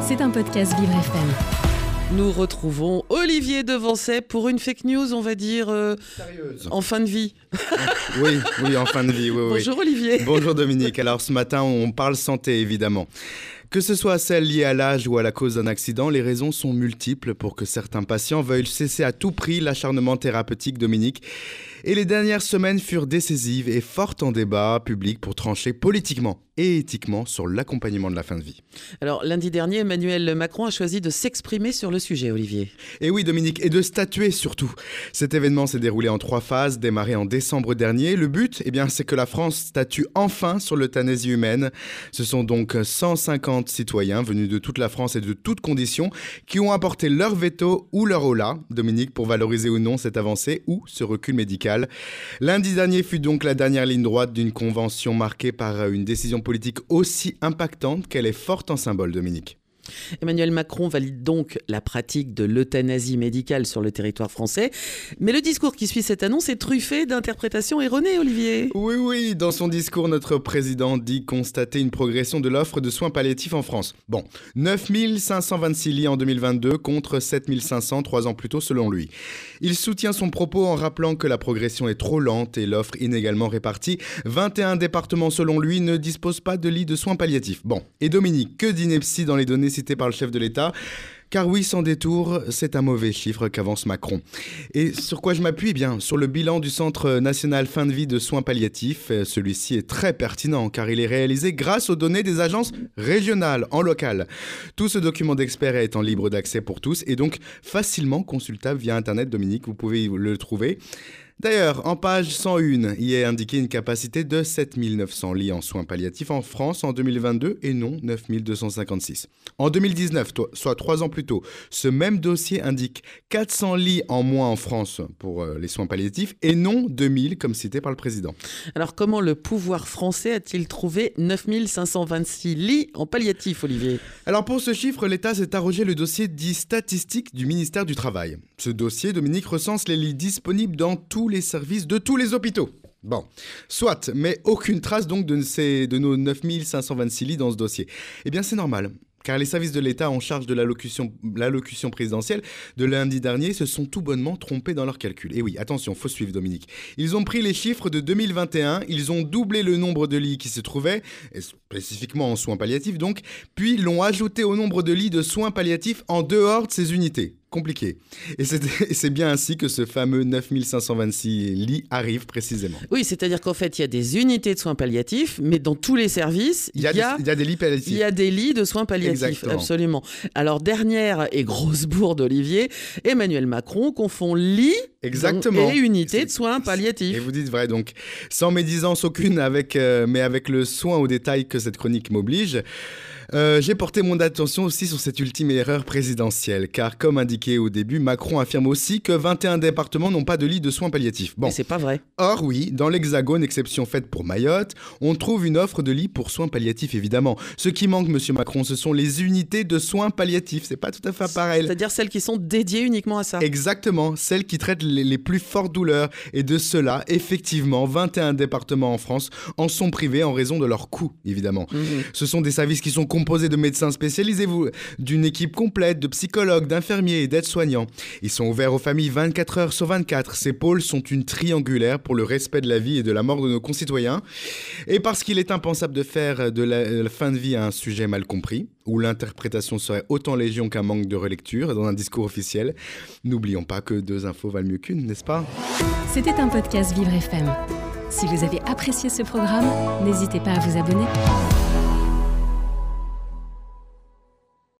C'est un podcast Vivre FM. Nous retrouvons Olivier Devancet pour une fake news, on va dire, euh, Sérieuse. en fin de vie. Oui, oui, en fin de vie. Oui, oui. Bonjour Olivier. Bonjour Dominique. Alors ce matin, on parle santé évidemment. Que ce soit celle liée à l'âge ou à la cause d'un accident, les raisons sont multiples pour que certains patients veuillent cesser à tout prix l'acharnement thérapeutique Dominique. Et les dernières semaines furent décisives et fortes en débat public pour trancher politiquement et éthiquement sur l'accompagnement de la fin de vie. Alors lundi dernier, Emmanuel Macron a choisi de s'exprimer sur le sujet, Olivier. Et oui, Dominique, et de statuer surtout. Cet événement s'est déroulé en trois phases, démarré en décembre dernier. Le but, eh bien, c'est que la France statue enfin sur l'euthanasie humaine. Ce sont donc 150 citoyens venus de toute la France et de toutes conditions qui ont apporté leur veto ou leur hola, Dominique, pour valoriser ou non cette avancée ou ce recul médical. Lundi dernier fut donc la dernière ligne droite d'une convention marquée par une décision politique aussi impactante qu'elle est forte en symbole, Dominique. Emmanuel Macron valide donc la pratique de l'euthanasie médicale sur le territoire français. Mais le discours qui suit cette annonce est truffé d'interprétations erronées, Olivier. Oui, oui, dans son discours, notre président dit constater une progression de l'offre de soins palliatifs en France. Bon, 9526 lits en 2022 contre 7500 trois ans plus tôt selon lui. Il soutient son propos en rappelant que la progression est trop lente et l'offre inégalement répartie. 21 départements selon lui ne disposent pas de lits de soins palliatifs. Bon, et Dominique, que d'ineptie dans les données par le chef de l'État car oui, sans détour, c'est un mauvais chiffre qu'avance Macron. Et sur quoi je m'appuie? Eh bien Sur le bilan du Centre national fin de vie de soins palliatifs. Euh, Celui-ci est très pertinent car il est réalisé grâce aux données des agences régionales en local. Tout ce document d'expert est en libre d'accès pour tous et donc facilement consultable via Internet, Dominique, vous pouvez le trouver. D'ailleurs, en page 101, il est indiqué une capacité de 7900 lits en soins palliatifs en France en 2022 et non 9256. En 2019, to- soit trois ans plus tôt, ce même dossier indique 400 lits en moins en France pour euh, les soins palliatifs et non 2000 comme cité par le président. Alors comment le pouvoir français a-t-il trouvé 9526 lits en palliatif, Olivier? Alors pour ce chiffre, l'État s'est arrogé le dossier dit statistique du ministère du Travail. Ce dossier, Dominique, recense les lits disponibles dans tous les services de tous les hôpitaux. Bon, soit, mais aucune trace donc de, ces, de nos 9526 lits dans ce dossier. Eh bien c'est normal. Car les services de l'État en charge de l'allocution présidentielle de lundi dernier se sont tout bonnement trompés dans leurs calculs. Et oui, attention, faut suivre Dominique. Ils ont pris les chiffres de 2021, ils ont doublé le nombre de lits qui se trouvaient, spécifiquement en soins palliatifs donc, puis l'ont ajouté au nombre de lits de soins palliatifs en dehors de ces unités. Compliqué. Et c'est et bien ainsi que ce fameux 9526 lits arrive précisément. Oui, c'est-à-dire qu'en fait, il y a des unités de soins palliatifs, mais dans tous les services, Il y a, des, il y a des lits palliatifs. Il y a des lits de soins palliatifs, Exactement. absolument. Alors, dernière et grosse bourde, Olivier, Emmanuel Macron confond lit Exactement. et unité de soins Et palliatifs. vous dites vrai, donc, sans médisance aucune, avec, euh, mais avec le soin au détail que cette chronique m'oblige, euh, j'ai porté mon attention aussi sur cette ultime erreur présidentielle, car comme indiqué au début, Macron affirme aussi que 21 départements n'ont pas de lit de soins palliatifs. Bon, c'est pas vrai. Or oui, dans l'Hexagone, exception faite pour Mayotte, on trouve une offre de lits pour soins palliatifs évidemment. Ce qui manque, Monsieur Macron, ce sont les unités de soins palliatifs. C'est pas tout à fait pareil. C'est-à-dire celles qui sont dédiées uniquement à ça. Exactement, celles qui traitent les, les plus fortes douleurs. Et de cela, effectivement, 21 départements en France en sont privés en raison de leur coût, évidemment. Mhm. Ce sont des services qui sont composés de médecins spécialisés, d'une équipe complète de psychologues, d'infirmiers et d'aides-soignants. Ils sont ouverts aux familles 24 heures sur 24. Ces pôles sont une triangulaire pour le respect de la vie et de la mort de nos concitoyens. Et parce qu'il est impensable de faire de la, la fin de vie un sujet mal compris, où l'interprétation serait autant légion qu'un manque de relecture dans un discours officiel, n'oublions pas que deux infos valent mieux qu'une, n'est-ce pas? C'était un podcast Vivre FM. Si vous avez apprécié ce programme, n'hésitez pas à vous abonner.